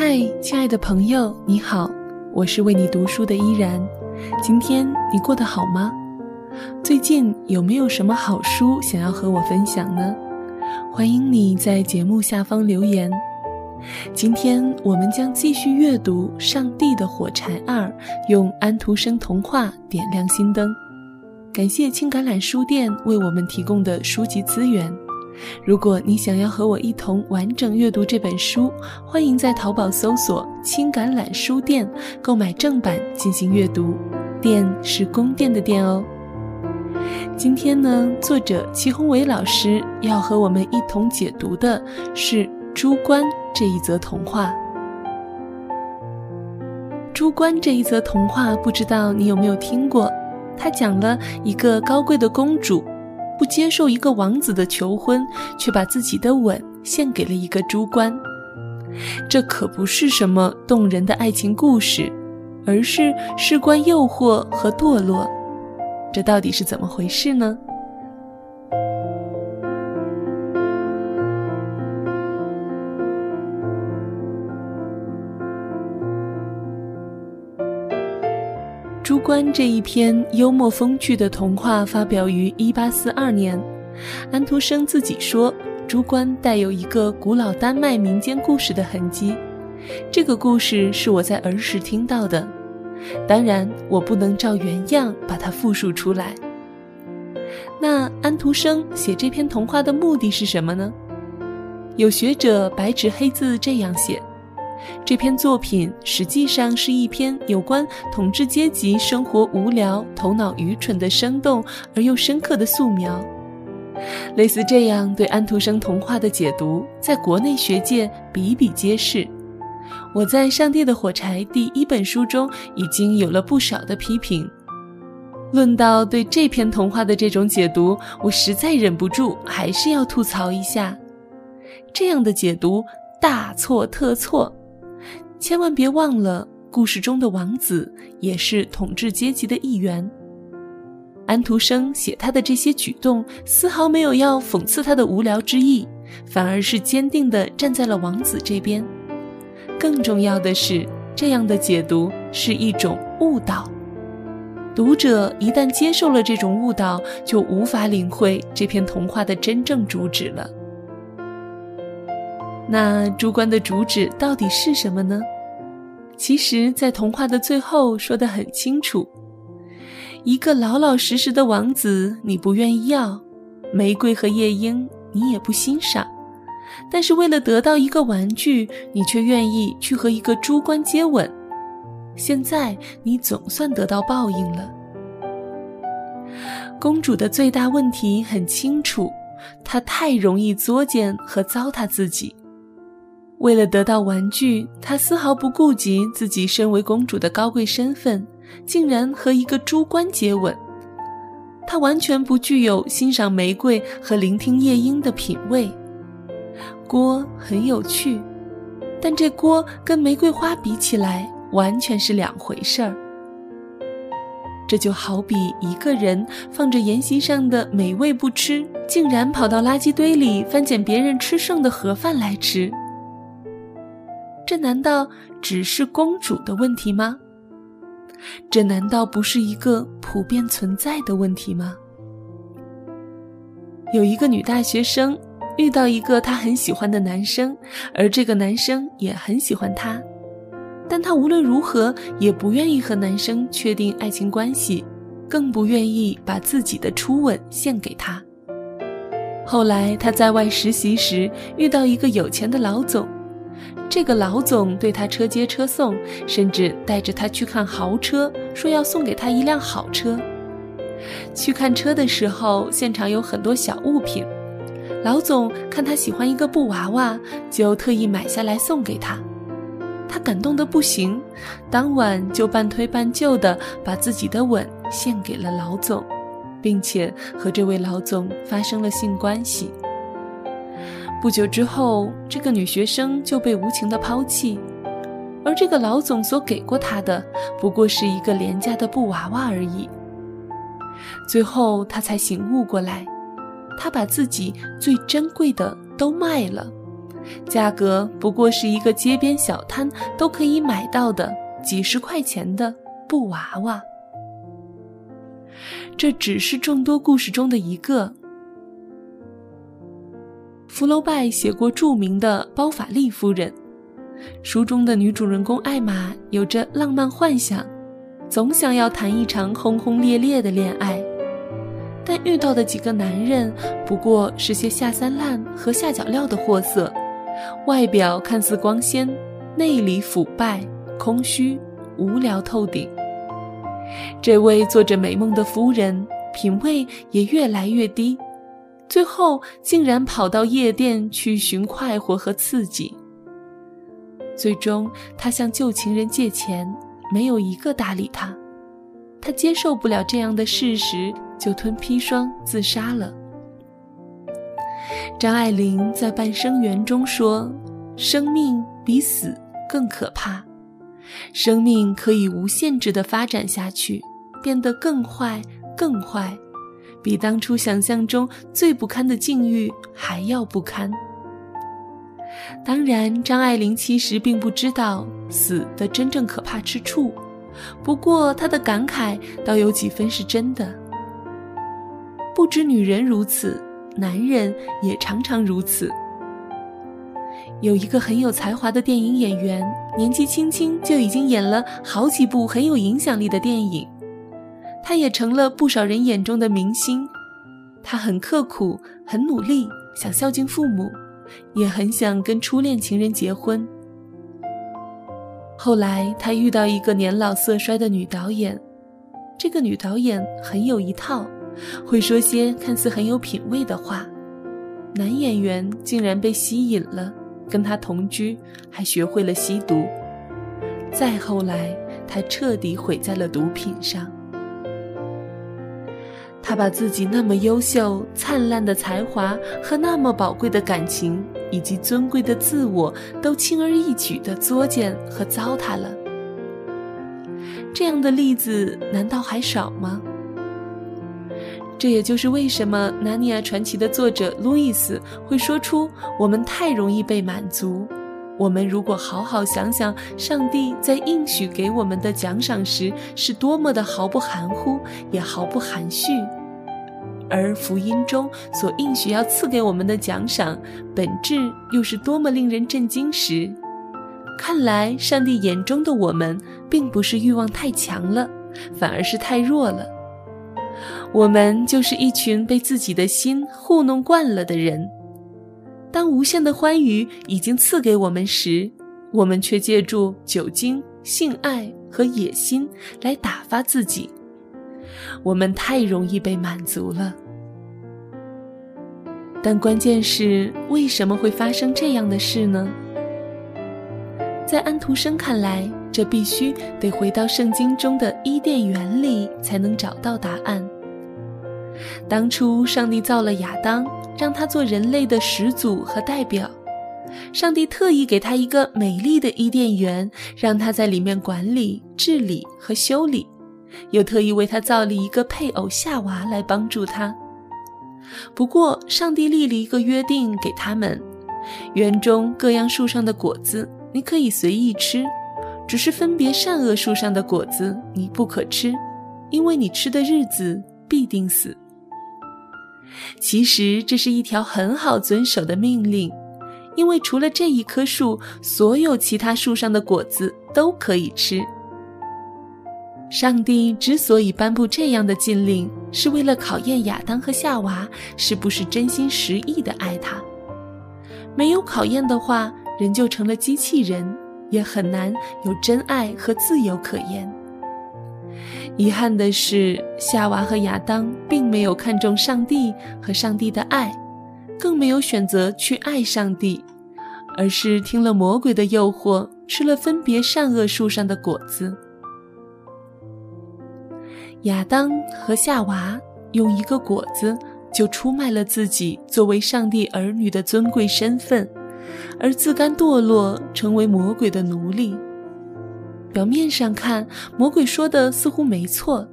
嗨，亲爱的朋友，你好，我是为你读书的依然。今天你过得好吗？最近有没有什么好书想要和我分享呢？欢迎你在节目下方留言。今天我们将继续阅读《上帝的火柴二》，用安徒生童话点亮心灯。感谢青橄榄书店为我们提供的书籍资源。如果你想要和我一同完整阅读这本书，欢迎在淘宝搜索“青橄榄书店”购买正版进行阅读。店是宫殿的殿哦。今天呢，作者齐宏伟老师要和我们一同解读的是《猪倌》这一则童话。《猪倌》这一则童话，不知道你有没有听过？它讲了一个高贵的公主，不接受一个王子的求婚，却把自己的吻献给了一个猪倌。这可不是什么动人的爱情故事，而是事关诱惑和堕落。这到底是怎么回事呢？《猪倌》这一篇幽默风趣的童话发表于1842年。安徒生自己说，《猪倌》带有一个古老丹麦民间故事的痕迹。这个故事是我在儿时听到的，当然我不能照原样把它复述出来。那安徒生写这篇童话的目的是什么呢？有学者白纸黑字这样写。这篇作品实际上是一篇有关统治阶级生活无聊、头脑愚蠢的生动而又深刻的素描。类似这样对安徒生童话的解读，在国内学界比比皆是。我在《上帝的火柴》第一本书中已经有了不少的批评。论到对这篇童话的这种解读，我实在忍不住还是要吐槽一下：这样的解读大错特错。千万别忘了，故事中的王子也是统治阶级的一员。安徒生写他的这些举动，丝毫没有要讽刺他的无聊之意，反而是坚定地站在了王子这边。更重要的是，这样的解读是一种误导。读者一旦接受了这种误导，就无法领会这篇童话的真正主旨了。那猪倌的主旨到底是什么呢？其实，在童话的最后说得很清楚：一个老老实实的王子，你不愿意要；玫瑰和夜莺，你也不欣赏。但是，为了得到一个玩具，你却愿意去和一个猪倌接吻。现在，你总算得到报应了。公主的最大问题很清楚，她太容易作践和糟蹋自己。为了得到玩具，她丝毫不顾及自己身为公主的高贵身份，竟然和一个猪倌接吻。她完全不具有欣赏玫瑰和聆听夜莺的品味。锅很有趣，但这锅跟玫瑰花比起来，完全是两回事儿。这就好比一个人放着筵席上的美味不吃，竟然跑到垃圾堆里翻捡别人吃剩的盒饭来吃。这难道只是公主的问题吗？这难道不是一个普遍存在的问题吗？有一个女大学生遇到一个她很喜欢的男生，而这个男生也很喜欢她，但她无论如何也不愿意和男生确定爱情关系，更不愿意把自己的初吻献给他。后来她在外实习时遇到一个有钱的老总。这个老总对他车接车送，甚至带着他去看豪车，说要送给他一辆好车。去看车的时候，现场有很多小物品。老总看他喜欢一个布娃娃，就特意买下来送给他。他感动得不行，当晚就半推半就地把自己的吻献给了老总，并且和这位老总发生了性关系。不久之后，这个女学生就被无情的抛弃，而这个老总所给过她的，不过是一个廉价的布娃娃而已。最后，她才醒悟过来，她把自己最珍贵的都卖了，价格不过是一个街边小摊都可以买到的几十块钱的布娃娃。这只是众多故事中的一个。福楼拜写过著名的《包法利夫人》，书中的女主人公艾玛有着浪漫幻想，总想要谈一场轰轰烈烈的恋爱，但遇到的几个男人不过是些下三滥和下脚料的货色，外表看似光鲜，内里腐败、空虚、无聊透顶。这位做着美梦的夫人，品味也越来越低。最后竟然跑到夜店去寻快活和刺激。最终，他向旧情人借钱，没有一个搭理他。他接受不了这样的事实，就吞砒霜自杀了。张爱玲在《半生缘》中说：“生命比死更可怕，生命可以无限制地发展下去，变得更坏，更坏。”比当初想象中最不堪的境遇还要不堪。当然，张爱玲其实并不知道死的真正可怕之处，不过她的感慨倒有几分是真的。不止女人如此，男人也常常如此。有一个很有才华的电影演员，年纪轻轻就已经演了好几部很有影响力的电影。他也成了不少人眼中的明星，他很刻苦，很努力，想孝敬父母，也很想跟初恋情人结婚。后来他遇到一个年老色衰的女导演，这个女导演很有一套，会说些看似很有品味的话，男演员竟然被吸引了，跟他同居，还学会了吸毒。再后来，他彻底毁在了毒品上。他把自己那么优秀、灿烂的才华和那么宝贵的感情，以及尊贵的自我，都轻而易举地作践和糟蹋了。这样的例子难道还少吗？这也就是为什么《纳尼亚传奇》的作者路易斯会说出：“我们太容易被满足。我们如果好好想想，上帝在应许给我们的奖赏时，是多么的毫不含糊，也毫不含蓄。”而福音中所应许要赐给我们的奖赏，本质又是多么令人震惊时，看来上帝眼中的我们，并不是欲望太强了，反而是太弱了。我们就是一群被自己的心糊弄惯了的人。当无限的欢愉已经赐给我们时，我们却借助酒精、性爱和野心来打发自己。我们太容易被满足了，但关键是为什么会发生这样的事呢？在安徒生看来，这必须得回到圣经中的伊甸园里才能找到答案。当初上帝造了亚当，让他做人类的始祖和代表，上帝特意给他一个美丽的伊甸园，让他在里面管理、治理和修理。又特意为他造了一个配偶夏娃来帮助他。不过，上帝立了一个约定给他们：园中各样树上的果子你可以随意吃，只是分别善恶树上的果子你不可吃，因为你吃的日子必定死。其实这是一条很好遵守的命令，因为除了这一棵树，所有其他树上的果子都可以吃。上帝之所以颁布这样的禁令，是为了考验亚当和夏娃是不是真心实意的爱他。没有考验的话，人就成了机器人，也很难有真爱和自由可言。遗憾的是，夏娃和亚当并没有看重上帝和上帝的爱，更没有选择去爱上帝，而是听了魔鬼的诱惑，吃了分别善恶树上的果子。亚当和夏娃用一个果子就出卖了自己作为上帝儿女的尊贵身份，而自甘堕落，成为魔鬼的奴隶。表面上看，魔鬼说的似乎没错。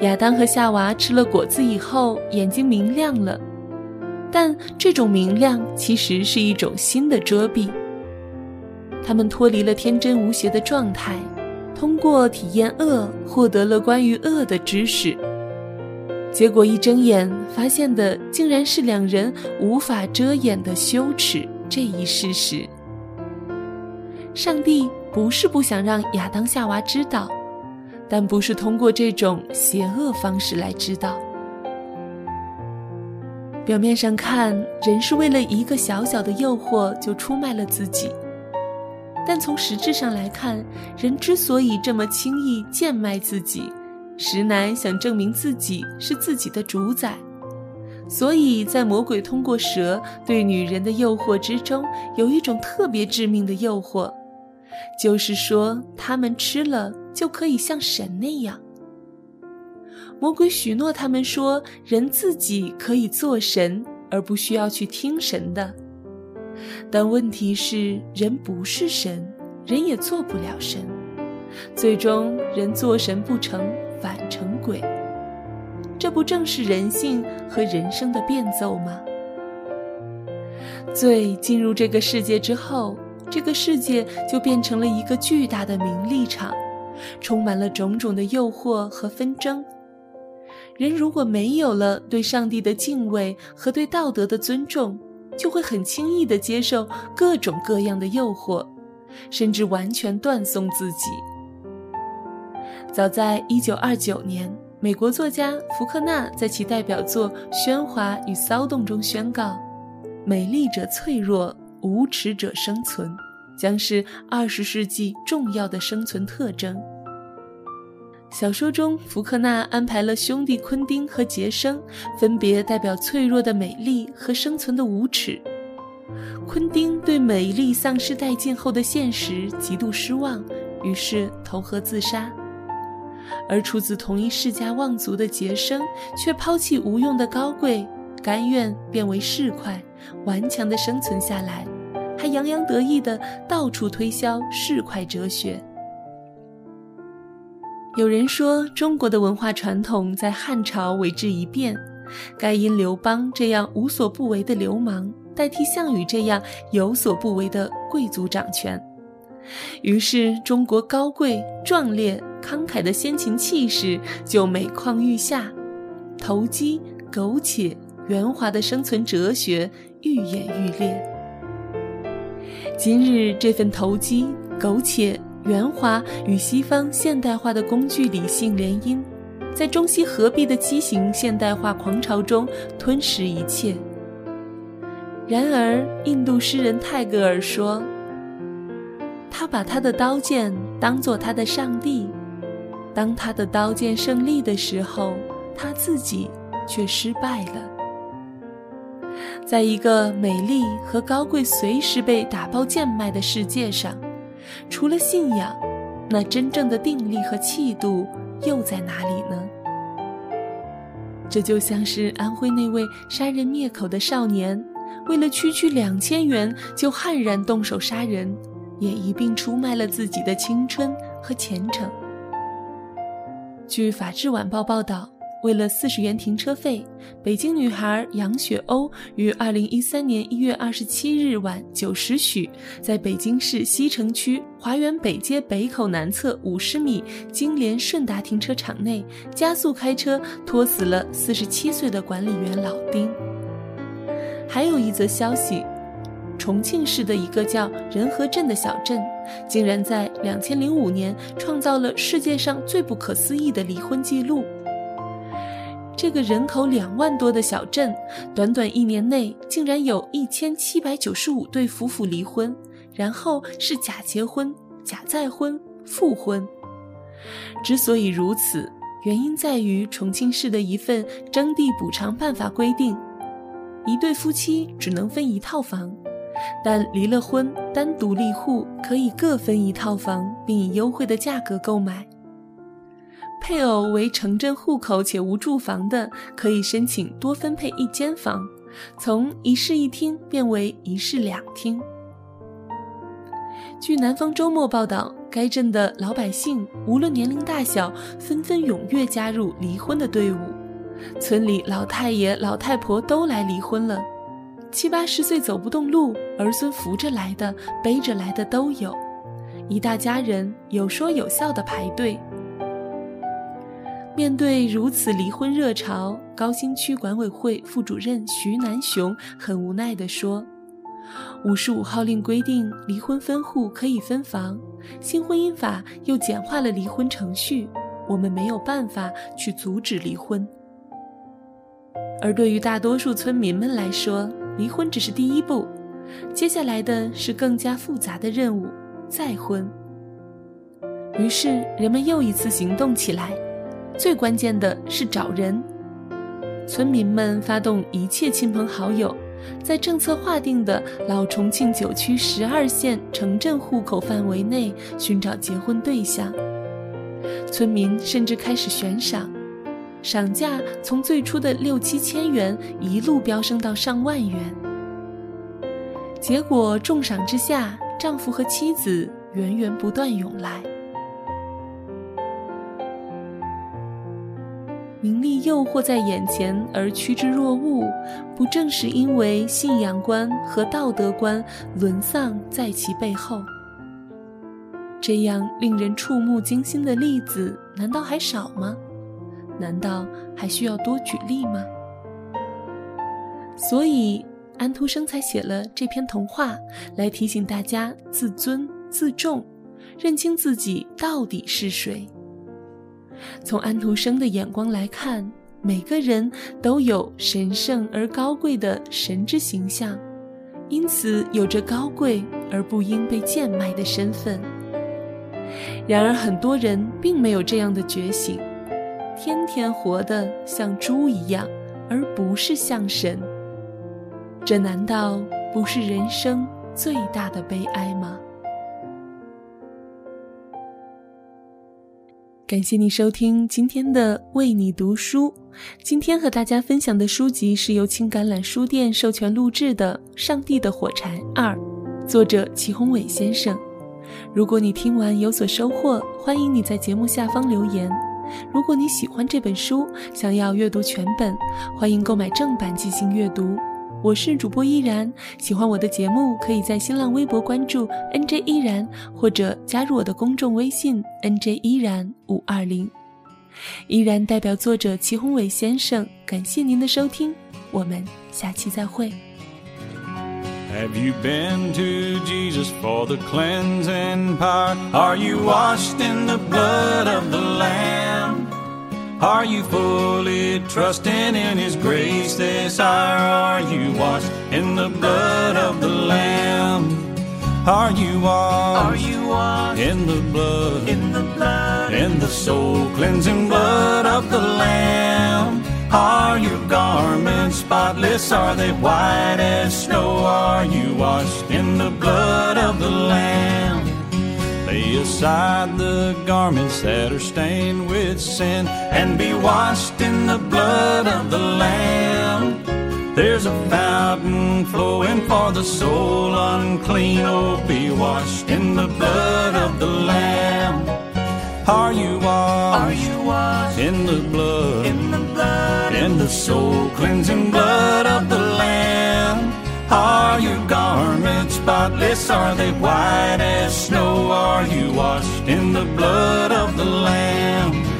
亚当和夏娃吃了果子以后，眼睛明亮了，但这种明亮其实是一种新的遮蔽。他们脱离了天真无邪的状态，通过体验恶获得了关于恶的知识。结果一睁眼，发现的竟然是两人无法遮掩的羞耻这一事实。上帝不是不想让亚当夏娃知道，但不是通过这种邪恶方式来知道。表面上看，人是为了一个小小的诱惑就出卖了自己，但从实质上来看，人之所以这么轻易贱卖自己。实乃想证明自己是自己的主宰，所以在魔鬼通过蛇对女人的诱惑之中，有一种特别致命的诱惑，就是说他们吃了就可以像神那样。魔鬼许诺他们说，人自己可以做神，而不需要去听神的。但问题是，人不是神，人也做不了神，最终人做神不成。反成鬼，这不正是人性和人生的变奏吗？罪进入这个世界之后，这个世界就变成了一个巨大的名利场，充满了种种的诱惑和纷争。人如果没有了对上帝的敬畏和对道德的尊重，就会很轻易地接受各种各样的诱惑，甚至完全断送自己。早在1929年，美国作家福克纳在其代表作《喧哗与骚动》中宣告：“美丽者脆弱，无耻者生存，将是20世纪重要的生存特征。”小说中，福克纳安排了兄弟昆丁和杰生，分别代表脆弱的美丽和生存的无耻。昆丁对美丽丧失殆尽后的现实极度失望，于是投河自杀。而出自同一世家望族的杰生，却抛弃无用的高贵，甘愿变为市侩，顽强地生存下来，还洋洋得意地到处推销市侩哲学。有人说，中国的文化传统在汉朝为之一变，该因刘邦这样无所不为的流氓，代替项羽这样有所不为的贵族掌权。于是，中国高贵、壮烈、慷慨的先秦气势就每况愈下，投机、苟且、圆滑的生存哲学愈演愈烈。今日，这份投机、苟且、圆滑与西方现代化的工具理性联姻，在中西合璧的畸形现代化狂潮中吞噬一切。然而，印度诗人泰戈尔说。他把他的刀剑当做他的上帝，当他的刀剑胜利的时候，他自己却失败了。在一个美丽和高贵随时被打包贱卖的世界上，除了信仰，那真正的定力和气度又在哪里呢？这就像是安徽那位杀人灭口的少年，为了区区两千元就悍然动手杀人。也一并出卖了自己的青春和前程。据《法制晚报》报道，为了四十元停车费，北京女孩杨雪欧于二零一三年一月二十七日晚九时许，在北京市西城区华园北街北口南侧五十米金联顺达停车场内，加速开车拖死了四十七岁的管理员老丁。还有一则消息。重庆市的一个叫仁和镇的小镇，竟然在两千零五年创造了世界上最不可思议的离婚记录。这个人口两万多的小镇，短短一年内竟然有一千七百九十五对夫妇离婚，然后是假结婚、假再婚、复婚。之所以如此，原因在于重庆市的一份征地补偿办法规定，一对夫妻只能分一套房。但离了婚，单独立户可以各分一套房，并以优惠的价格购买。配偶为城镇户口且无住房的，可以申请多分配一间房，从一室一厅变为一室两厅。据南方周末报道，该镇的老百姓无论年龄大小，纷纷踊跃加入离婚的队伍，村里老太爷、老太婆都来离婚了。七八十岁走不动路，儿孙扶着来的、背着来的都有，一大家人有说有笑的排队。面对如此离婚热潮，高新区管委会副主任徐南雄很无奈地说：“五十五号令规定离婚分户可以分房，新婚姻法又简化了离婚程序，我们没有办法去阻止离婚。而对于大多数村民们来说，离婚只是第一步，接下来的是更加复杂的任务——再婚。于是人们又一次行动起来。”最关键的是找人，村民们发动一切亲朋好友，在政策划定的老重庆九区十二县城镇户口范围内寻找结婚对象。村民甚至开始悬赏，赏价从最初的六七千元一路飙升到上万元。结果重赏之下，丈夫和妻子源源不断涌来。名利诱惑在眼前而趋之若鹜，不正是因为信仰观和道德观沦丧在其背后？这样令人触目惊心的例子难道还少吗？难道还需要多举例吗？所以安徒生才写了这篇童话，来提醒大家自尊自重，认清自己到底是谁。从安徒生的眼光来看，每个人都有神圣而高贵的神之形象，因此有着高贵而不应被贱卖的身份。然而，很多人并没有这样的觉醒，天天活得像猪一样，而不是像神。这难道不是人生最大的悲哀吗？感谢你收听今天的为你读书。今天和大家分享的书籍是由青橄榄书店授权录制的《上帝的火柴二》，作者齐宏伟先生。如果你听完有所收获，欢迎你在节目下方留言。如果你喜欢这本书，想要阅读全本，欢迎购买正版进行阅读。我是主播依然，喜欢我的节目，可以在新浪微博关注 NJ 依然，或者加入我的公众微信 NJ 依然五二零。依然代表作者齐宏伟先生，感谢您的收听，我们下期再会。Have you been to Jesus for the cleansing power? Are you washed in the blood of the Lamb? Are you fully trusting in His grace this hour? Are you washed in the blood of the Lamb? Are you washed? Are you washed in the blood? In the blood, in the soul cleansing blood of the Lamb? Are your garments spotless? Are they white as snow? Are you washed in the blood of the Lamb? Lay aside the garments that are stained with sin and be washed in the blood of the Lamb. There's a fountain flowing for the soul unclean. Oh, be washed in the blood of the Lamb. Are you washed? Are you washed in the blood? In the blood, in the soul cleansing blood of the Lamb. Are your garments spotless? Are they white as snow? Are you washed in the blood of the Lamb?